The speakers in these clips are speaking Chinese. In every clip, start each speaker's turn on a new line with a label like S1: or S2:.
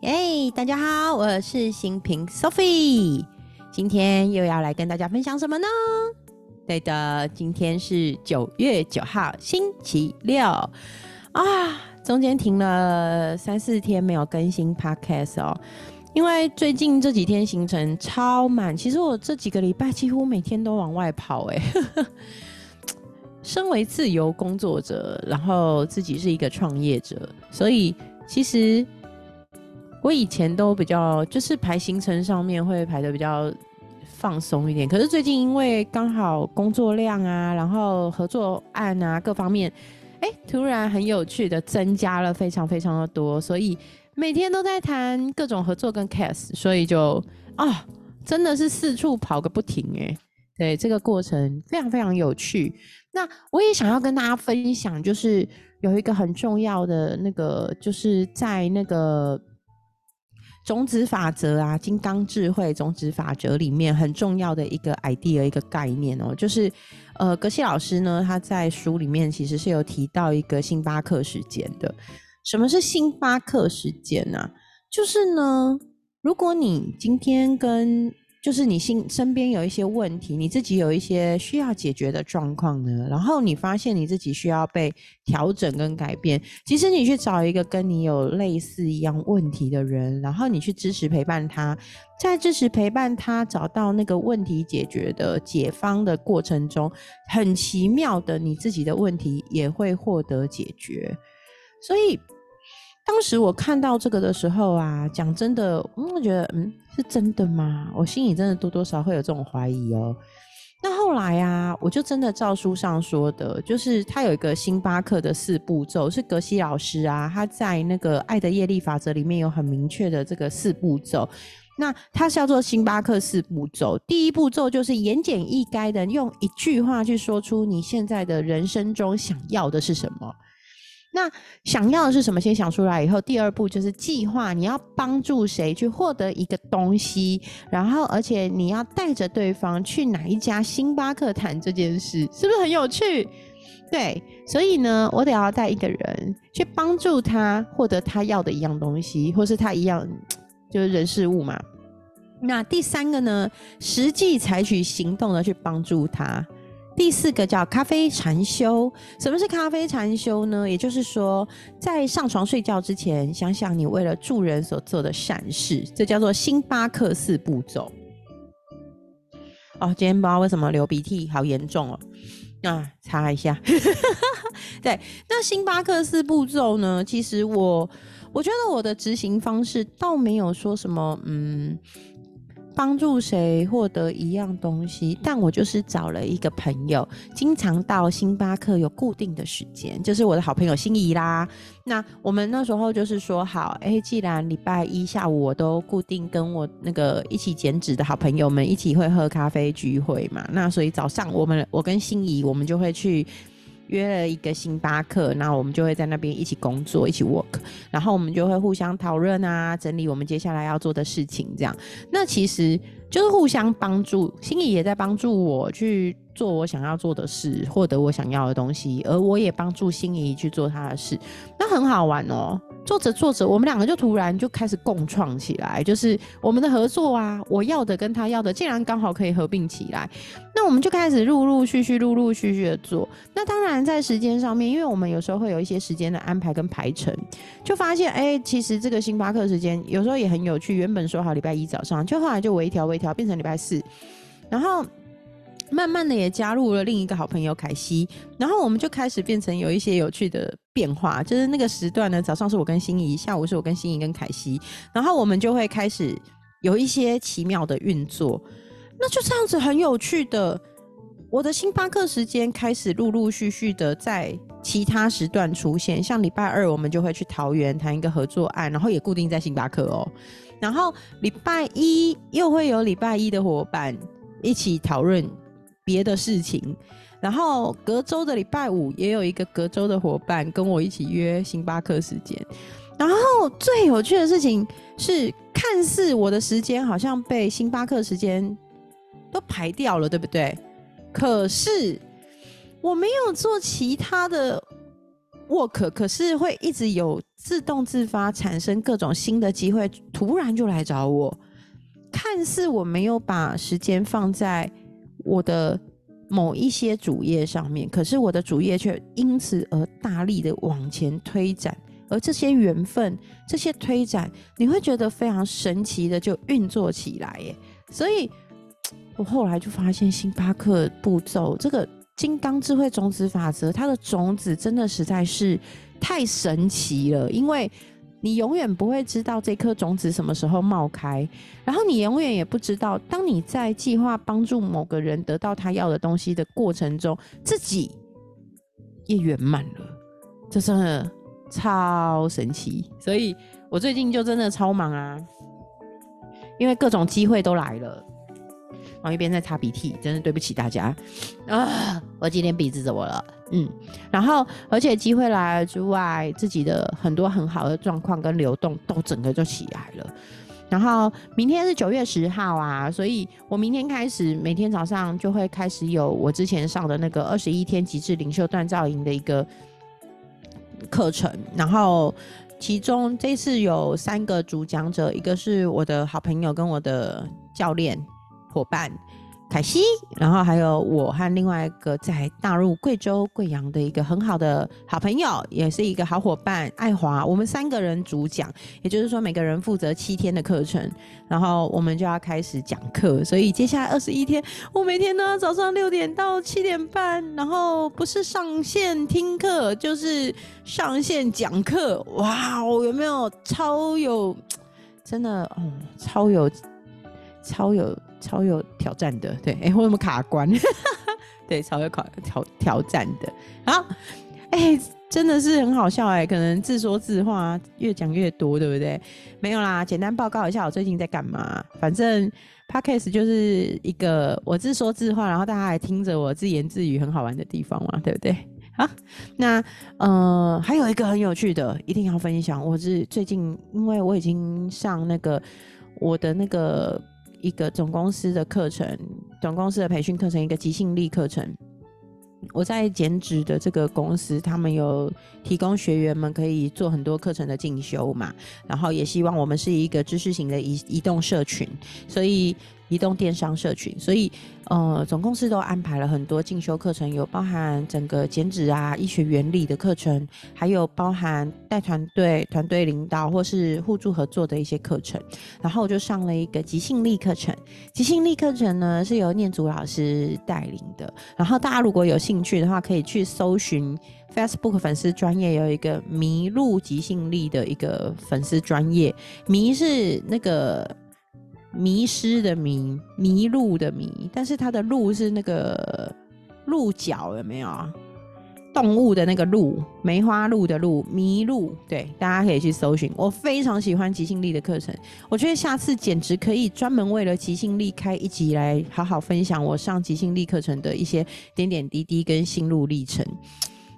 S1: 耶，大家好，我是新平 Sophie，今天又要来跟大家分享什么呢？对的，今天是九月九号，星期六啊，中间停了三四天没有更新 Podcast 哦，因为最近这几天行程超满，其实我这几个礼拜几乎每天都往外跑哎。身为自由工作者，然后自己是一个创业者，所以其实我以前都比较就是排行程上面会排的比较放松一点。可是最近因为刚好工作量啊，然后合作案啊各方面，哎，突然很有趣的增加了非常非常的多，所以每天都在谈各种合作跟 case，所以就啊，真的是四处跑个不停哎。对，这个过程非常非常有趣。那我也想要跟大家分享，就是有一个很重要的那个，就是在那个种子法则啊，金刚智慧种子法则里面很重要的一个 idea 一个概念哦，就是呃，格西老师呢，他在书里面其实是有提到一个星巴克时间的。什么是星巴克时间呢？就是呢，如果你今天跟就是你心身边有一些问题，你自己有一些需要解决的状况呢，然后你发现你自己需要被调整跟改变，其实你去找一个跟你有类似一样问题的人，然后你去支持陪伴他，在支持陪伴他找到那个问题解决的解方的过程中，很奇妙的，你自己的问题也会获得解决，所以。当时我看到这个的时候啊，讲真的，我觉得，嗯，是真的吗？我心里真的多多少会有这种怀疑哦。那后来啊，我就真的照书上说的，就是他有一个星巴克的四步骤，是格西老师啊，他在那个《爱的业力法则》里面有很明确的这个四步骤。那它叫做星巴克四步骤，第一步骤就是言简意赅的用一句话去说出你现在的人生中想要的是什么。那想要的是什么？先想出来以后，第二步就是计划。你要帮助谁去获得一个东西，然后而且你要带着对方去哪一家星巴克谈这件事，是不是很有趣？对，所以呢，我得要带一个人去帮助他获得他要的一样东西，或是他一样就是人事物嘛。那第三个呢，实际采取行动的去帮助他。第四个叫咖啡禅修。什么是咖啡禅修呢？也就是说，在上床睡觉之前，想想你为了助人所做的善事，这叫做星巴克四步骤。哦，今天不知道为什么流鼻涕，好严重哦。啊，擦一下。对，那星巴克四步骤呢？其实我我觉得我的执行方式倒没有说什么，嗯。帮助谁获得一样东西？但我就是找了一个朋友，经常到星巴克有固定的时间，就是我的好朋友心仪啦。那我们那时候就是说好，哎，既然礼拜一下午我都固定跟我那个一起减脂的好朋友们一起会喝咖啡聚会嘛，那所以早上我们我跟心仪我们就会去。约了一个星巴克，那我们就会在那边一起工作，一起 work，然后我们就会互相讨论啊，整理我们接下来要做的事情，这样。那其实就是互相帮助，心仪也在帮助我去做我想要做的事，获得我想要的东西，而我也帮助心仪去做他的事，那很好玩哦。做着做着，我们两个就突然就开始共创起来，就是我们的合作啊，我要的跟他要的，竟然刚好可以合并起来。那我们就开始陆陆续续、陆陆续续的做。那当然在时间上面，因为我们有时候会有一些时间的安排跟排程，就发现哎，其实这个星巴克时间有时候也很有趣。原本说好礼拜一早上，就后来就微调微调，变成礼拜四，然后。慢慢的也加入了另一个好朋友凯西，然后我们就开始变成有一些有趣的变化，就是那个时段呢，早上是我跟心仪，下午是我跟心仪跟凯西，然后我们就会开始有一些奇妙的运作，那就这样子很有趣的，我的星巴克时间开始陆陆续续的在其他时段出现，像礼拜二我们就会去桃园谈一个合作案，然后也固定在星巴克哦，然后礼拜一又会有礼拜一的伙伴一起讨论。别的事情，然后隔周的礼拜五也有一个隔周的伙伴跟我一起约星巴克时间，然后最有趣的事情是，看似我的时间好像被星巴克时间都排掉了，对不对？可是我没有做其他的 work，可是会一直有自动自发产生各种新的机会，突然就来找我。看似我没有把时间放在我的某一些主页上面，可是我的主页却因此而大力的往前推展，而这些缘分、这些推展，你会觉得非常神奇的就运作起来耶。所以，我后来就发现星巴克步骤这个金刚智慧种子法则，它的种子真的实在是太神奇了，因为。你永远不会知道这颗种子什么时候冒开，然后你永远也不知道，当你在计划帮助某个人得到他要的东西的过程中，自己也圆满了，这真的超神奇。所以我最近就真的超忙啊，因为各种机会都来了。然后一边在擦鼻涕，真的对不起大家啊！我今天鼻子怎么了？嗯，然后而且机会来了之外，自己的很多很好的状况跟流动都整个就起来了。然后明天是九月十号啊，所以我明天开始每天早上就会开始有我之前上的那个二十一天极致领袖锻造营的一个课程。然后其中这次有三个主讲者，一个是我的好朋友跟我的教练。伙伴凯西，然后还有我和另外一个在大陆贵州贵阳的一个很好的好朋友，也是一个好伙伴爱华，我们三个人主讲，也就是说每个人负责七天的课程，然后我们就要开始讲课，所以接下来二十一天，我每天呢早上六点到七点半，然后不是上线听课，就是上线讲课，哇哦，有没有超有，真的哦，超有，超有。超有挑战的，对，哎，我有没有卡关？对，超有考挑挑战的，好，哎，真的是很好笑哎，可能自说自话，越讲越多，对不对？没有啦，简单报告一下我最近在干嘛。反正 podcast 就是一个我自说自话，然后大家还听着我自言自语，很好玩的地方嘛，对不对？好，那呃，还有一个很有趣的，一定要分享。我是最近，因为我已经上那个我的那个。一个总公司的课程，总公司的培训课程，一个即兴力课程。我在减脂的这个公司，他们有提供学员们可以做很多课程的进修嘛，然后也希望我们是一个知识型的移移动社群，所以。移动电商社群，所以呃，总公司都安排了很多进修课程，有包含整个减脂啊、医学原理的课程，还有包含带团队、团队领导或是互助合作的一些课程。然后我就上了一个即兴力课程，即兴力课程呢是由念祖老师带领的。然后大家如果有兴趣的话，可以去搜寻 Facebook 粉丝专业有一个迷路即兴力的一个粉丝专业，迷是那个。迷失的迷，迷路的迷，但是它的路是那个鹿角，有没有？动物的那个鹿，梅花鹿的鹿，迷路。对，大家可以去搜寻。我非常喜欢即兴力的课程，我觉得下次简直可以专门为了即兴力开一集来好好分享我上即兴力课程的一些点点滴滴跟心路历程，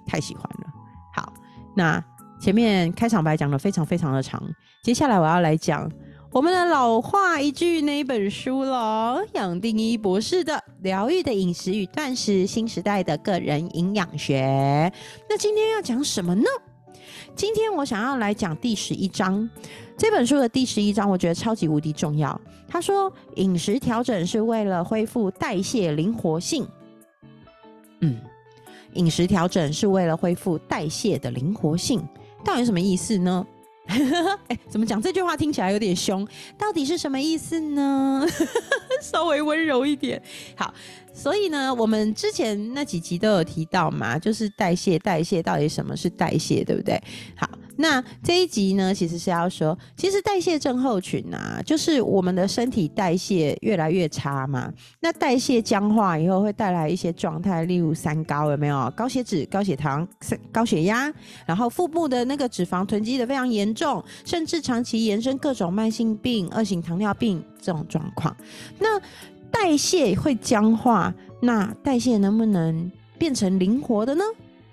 S1: 太喜欢了。好，那前面开场白讲的非常非常的长，接下来我要来讲。我们的老话一句那一本书了，杨定一博士的《疗愈的饮食与断食：新时代的个人营养学》。那今天要讲什么呢？今天我想要来讲第十一章。这本书的第十一章，我觉得超级无敌重要。他说，饮食调整是为了恢复代谢灵活性。嗯，饮食调整是为了恢复代谢的灵活性，到底什么意思呢？哎，怎么讲这句话听起来有点凶？到底是什么意思呢？稍微温柔一点。好，所以呢，我们之前那几集都有提到嘛，就是代谢，代谢到底什么是代谢，对不对？好。那这一集呢，其实是要说，其实代谢症候群啊，就是我们的身体代谢越来越差嘛。那代谢僵化以后，会带来一些状态，例如三高，有没有？高血脂、高血糖、高血压，然后腹部的那个脂肪囤积的非常严重，甚至长期延伸各种慢性病、二型糖尿病这种状况。那代谢会僵化，那代谢能不能变成灵活的呢？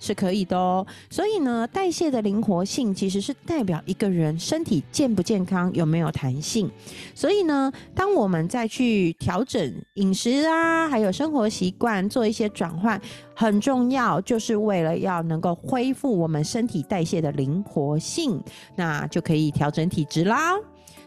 S1: 是可以的哦。所以呢，代谢的灵活性其实是代表一个人身体健不健康，有没有弹性。所以呢，当我们再去调整饮食啊，还有生活习惯，做一些转换，很重要，就是为了要能够恢复我们身体代谢的灵活性，那就可以调整体质啦。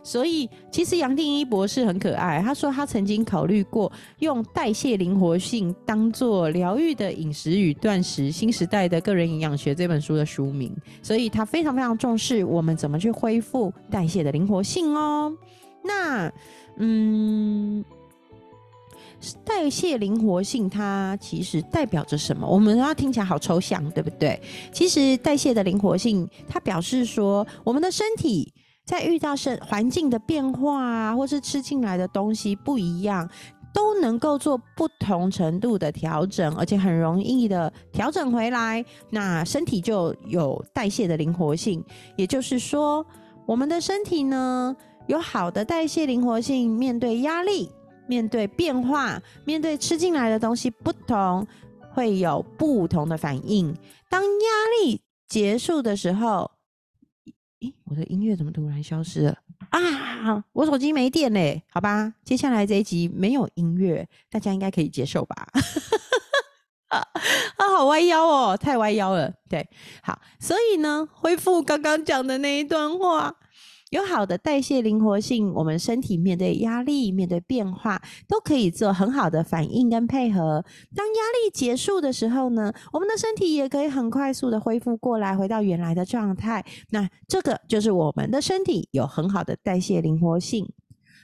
S1: 所以，其实杨定一博士很可爱。他说，他曾经考虑过用代谢灵活性当做疗愈的饮食与断食，《新时代的个人营养学》这本书的书名。所以他非常非常重视我们怎么去恢复代谢的灵活性哦。那，嗯，代谢灵活性它其实代表着什么？我们要听起来好抽象，对不对？其实代谢的灵活性，它表示说我们的身体。在遇到生环境的变化啊，或是吃进来的东西不一样，都能够做不同程度的调整，而且很容易的调整回来，那身体就有代谢的灵活性。也就是说，我们的身体呢，有好的代谢灵活性，面对压力、面对变化、面对吃进来的东西不同，会有不同的反应。当压力结束的时候，我的音乐怎么突然消失了啊？我手机没电嘞，好吧，接下来这一集没有音乐，大家应该可以接受吧？啊，好歪腰哦，太歪腰了。对，好，所以呢，恢复刚刚讲的那一段话。有好的代谢灵活性，我们身体面对压力、面对变化，都可以做很好的反应跟配合。当压力结束的时候呢，我们的身体也可以很快速的恢复过来，回到原来的状态。那这个就是我们的身体有很好的代谢灵活性。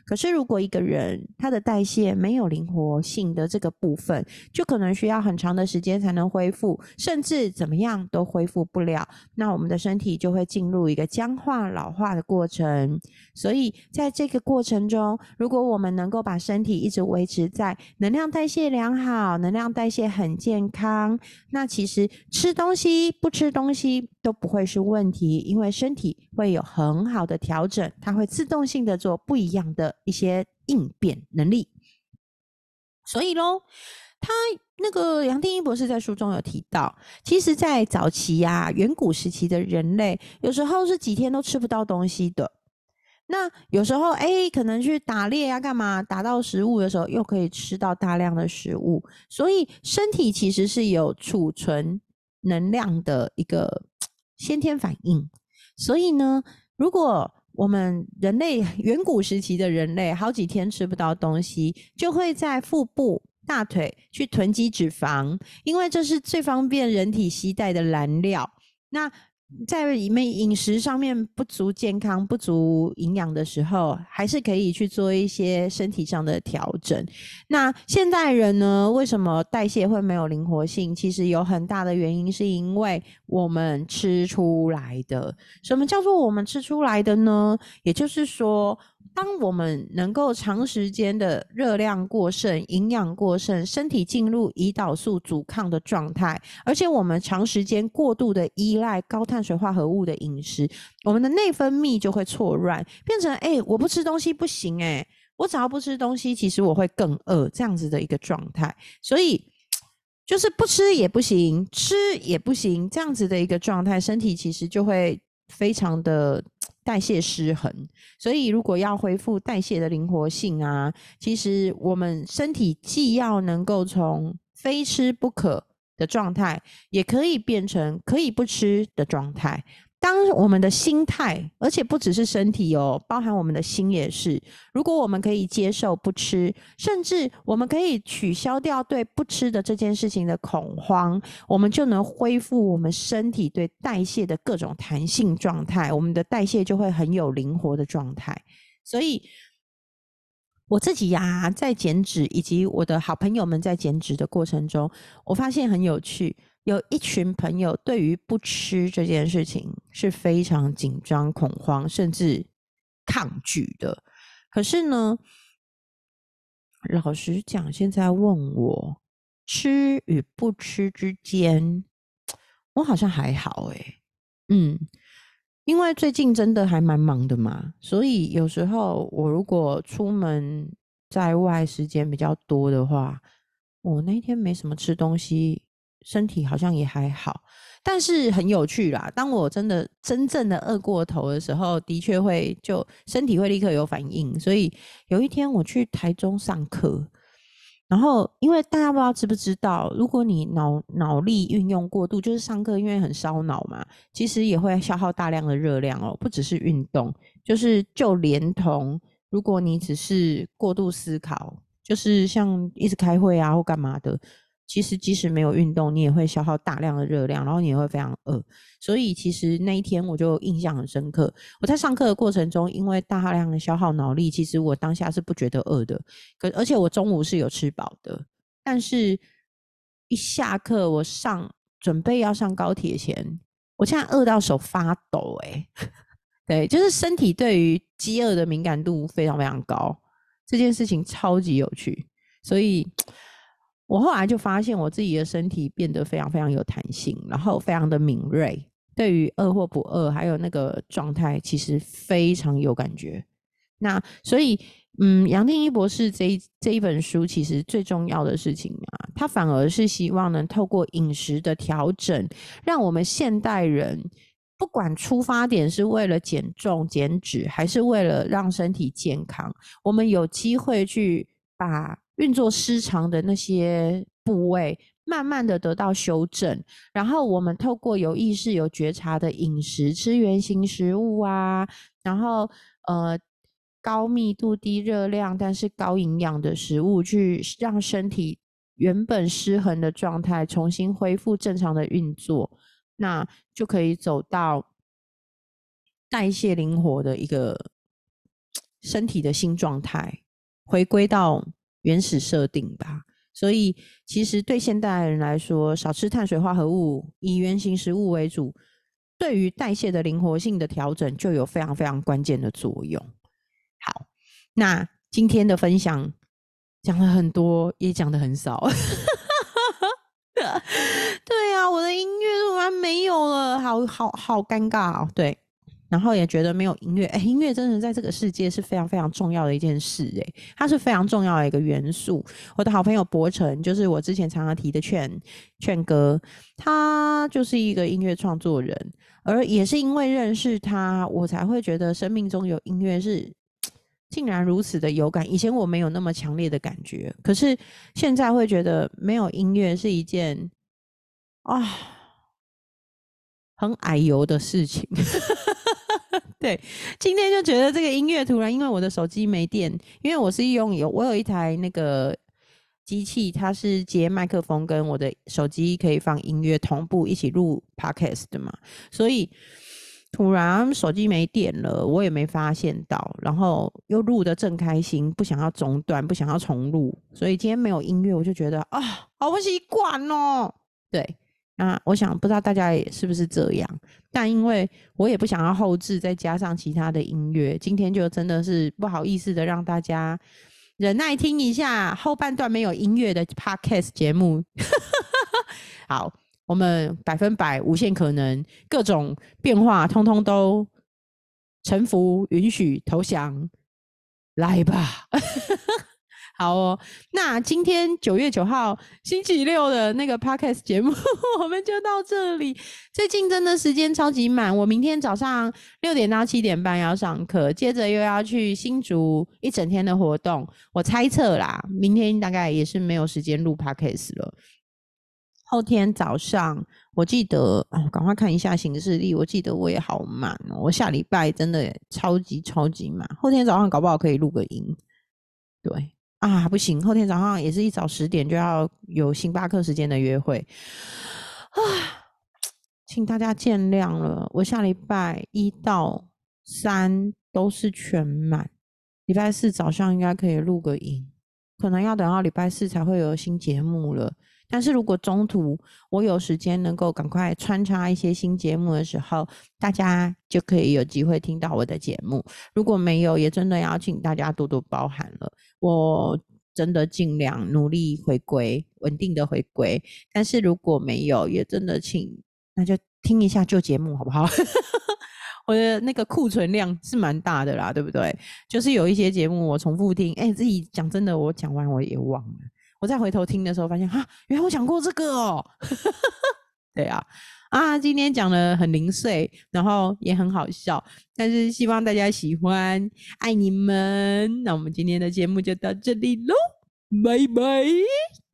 S1: 可是，如果一个人他的代谢没有灵活性的这个部分，就可能需要很长的时间才能恢复，甚至怎么样都恢复不了。那我们的身体就会进入一个僵化、老化的过程。所以，在这个过程中，如果我们能够把身体一直维持在能量代谢良好、能量代谢很健康，那其实吃东西不吃东西都不会是问题，因为身体会有很好的调整，它会自动性的做不一样的。一些应变能力，所以喽，他那个杨定一博士在书中有提到，其实，在早期呀，远古时期的人类，有时候是几天都吃不到东西的。那有时候，哎，可能去打猎呀，干嘛？打到食物的时候，又可以吃到大量的食物。所以，身体其实是有储存能量的一个先天反应。所以呢，如果我们人类 远古时期的人类，好几天吃不到东西，就会在腹部、大腿去囤积脂肪，因为这是最方便人体携带的燃料。那在里面饮食上面不足健康、不足营养的时候，还是可以去做一些身体上的调整。那现代人呢？为什么代谢会没有灵活性？其实有很大的原因，是因为我们吃出来的。什么叫做我们吃出来的呢？也就是说。当我们能够长时间的热量过剩、营养过剩，身体进入胰岛素阻抗的状态，而且我们长时间过度的依赖高碳水化合物的饮食，我们的内分泌就会错乱，变成哎，我不吃东西不行哎，我只要不吃东西，其实我会更饿这样子的一个状态，所以就是不吃也不行，吃也不行，这样子的一个状态，身体其实就会非常的。代谢失衡，所以如果要恢复代谢的灵活性啊，其实我们身体既要能够从非吃不可的状态，也可以变成可以不吃的状态。当我们的心态，而且不只是身体哦，包含我们的心也是。如果我们可以接受不吃，甚至我们可以取消掉对不吃的这件事情的恐慌，我们就能恢复我们身体对代谢的各种弹性状态，我们的代谢就会很有灵活的状态。所以，我自己呀，在减脂，以及我的好朋友们在减脂的过程中，我发现很有趣。有一群朋友对于不吃这件事情是非常紧张、恐慌，甚至抗拒的。可是呢，老实讲，现在问我吃与不吃之间，我好像还好诶。嗯，因为最近真的还蛮忙的嘛，所以有时候我如果出门在外时间比较多的话，我那天没什么吃东西。身体好像也还好。但是很有趣啦，当我真的真正的饿过头的时候，的确会就身体会立刻有反应。所以有一天我去台中上课，然后因为大家不知道知不知道，如果你脑脑力运用过度，就是上课因为很烧脑嘛，其实也会消耗大量的热量哦。不只是运动，就是就连同如果你只是过度思考，就是像一直开会啊或干嘛的。其实即使没有运动，你也会消耗大量的热量，然后你也会非常饿。所以其实那一天我就印象很深刻。我在上课的过程中，因为大量的消耗脑力，其实我当下是不觉得饿的。可而且我中午是有吃饱的，但是一下课我上准备要上高铁前，我现在饿到手发抖。哎，对，就是身体对于饥饿的敏感度非常非常高，这件事情超级有趣，所以。我后来就发现，我自己的身体变得非常非常有弹性，然后非常的敏锐，对于饿或不饿，还有那个状态，其实非常有感觉。那所以，嗯，杨定一博士这这一本书，其实最重要的事情啊，他反而是希望能透过饮食的调整，让我们现代人，不管出发点是为了减重减脂，还是为了让身体健康，我们有机会去把。运作失常的那些部位，慢慢的得到修正，然后我们透过有意识、有觉察的饮食，吃原形食物啊，然后呃高密度、低热量，但是高营养的食物，去让身体原本失衡的状态重新恢复正常的运作，那就可以走到代谢灵活的一个身体的新状态，回归到。原始设定吧，所以其实对现代人来说，少吃碳水化合物，以原型食物为主，对于代谢的灵活性的调整就有非常非常关键的作用。好，那今天的分享讲了很多，也讲的很少。对啊，我的音乐突然没有了，好好好尴尬哦。对。然后也觉得没有音乐，哎，音乐真的在这个世界是非常非常重要的一件事，哎，它是非常重要的一个元素。我的好朋友博成，就是我之前常常提的劝劝哥，他就是一个音乐创作人，而也是因为认识他，我才会觉得生命中有音乐是竟然如此的有感。以前我没有那么强烈的感觉，可是现在会觉得没有音乐是一件啊很矮油的事情。对，今天就觉得这个音乐突然，因为我的手机没电，因为我是用有我有一台那个机器，它是接麦克风跟我的手机可以放音乐同步一起录 podcast 的嘛，所以突然手机没电了，我也没发现到，然后又录的正开心，不想要中断，不想要重录，所以今天没有音乐，我就觉得啊，好不习惯哦，对。那我想不知道大家也是不是这样，但因为我也不想要后置，再加上其他的音乐，今天就真的是不好意思的让大家忍耐听一下后半段没有音乐的 podcast 节目。好，我们百分百无限可能，各种变化通通都臣服、允许、投降，来吧。好哦，那今天九月九号星期六的那个 podcast 节目，我们就到这里。最近真的时间超级满，我明天早上六点到七点半要上课，接着又要去新竹一整天的活动。我猜测啦，明天大概也是没有时间录 podcast 了。后天早上，我记得啊，赶快看一下行事历。我记得我也好满哦，我下礼拜真的超级超级满。后天早上搞不好可以录个音，对。啊，不行！后天早上也是一早十点就要有星巴克时间的约会啊，请大家见谅了。我下礼拜一到三都是全满，礼拜四早上应该可以录个影，可能要等到礼拜四才会有新节目了。但是如果中途我有时间能够赶快穿插一些新节目的时候，大家就可以有机会听到我的节目。如果没有，也真的要请大家多多包涵了。我真的尽量努力回归，稳定的回归。但是如果没有，也真的请那就听一下旧节目好不好？我的那个库存量是蛮大的啦，对不对？就是有一些节目我重复听，哎，自己讲真的，我讲完我也忘了。我再回头听的时候，发现哈，原来我讲过这个哦。对啊，啊，今天讲的很零碎，然后也很好笑，但是希望大家喜欢，爱你们。那我们今天的节目就到这里喽，拜拜。